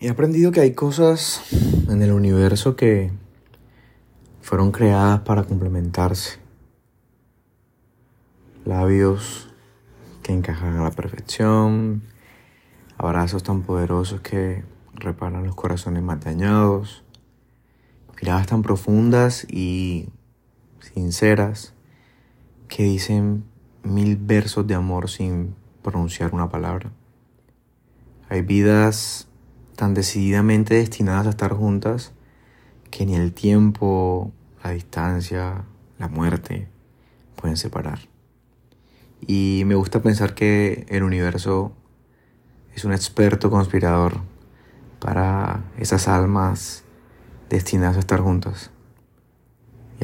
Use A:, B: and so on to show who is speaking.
A: He aprendido que hay cosas en el universo que fueron creadas para complementarse. Labios que encajan a la perfección, abrazos tan poderosos que reparan los corazones más dañados, miradas tan profundas y sinceras que dicen mil versos de amor sin pronunciar una palabra. Hay vidas tan decididamente destinadas a estar juntas que ni el tiempo, la distancia, la muerte pueden separar. Y me gusta pensar que el universo es un experto conspirador para esas almas destinadas a estar juntas.